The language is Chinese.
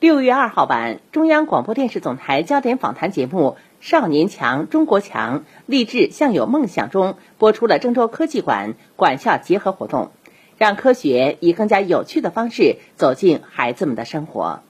六月二号晚中央广播电视总台焦点访谈节目少年强中国强励志向有梦想中播出了郑州科技馆管校结合活动让科学以更加有趣的方式走进孩子们的生活。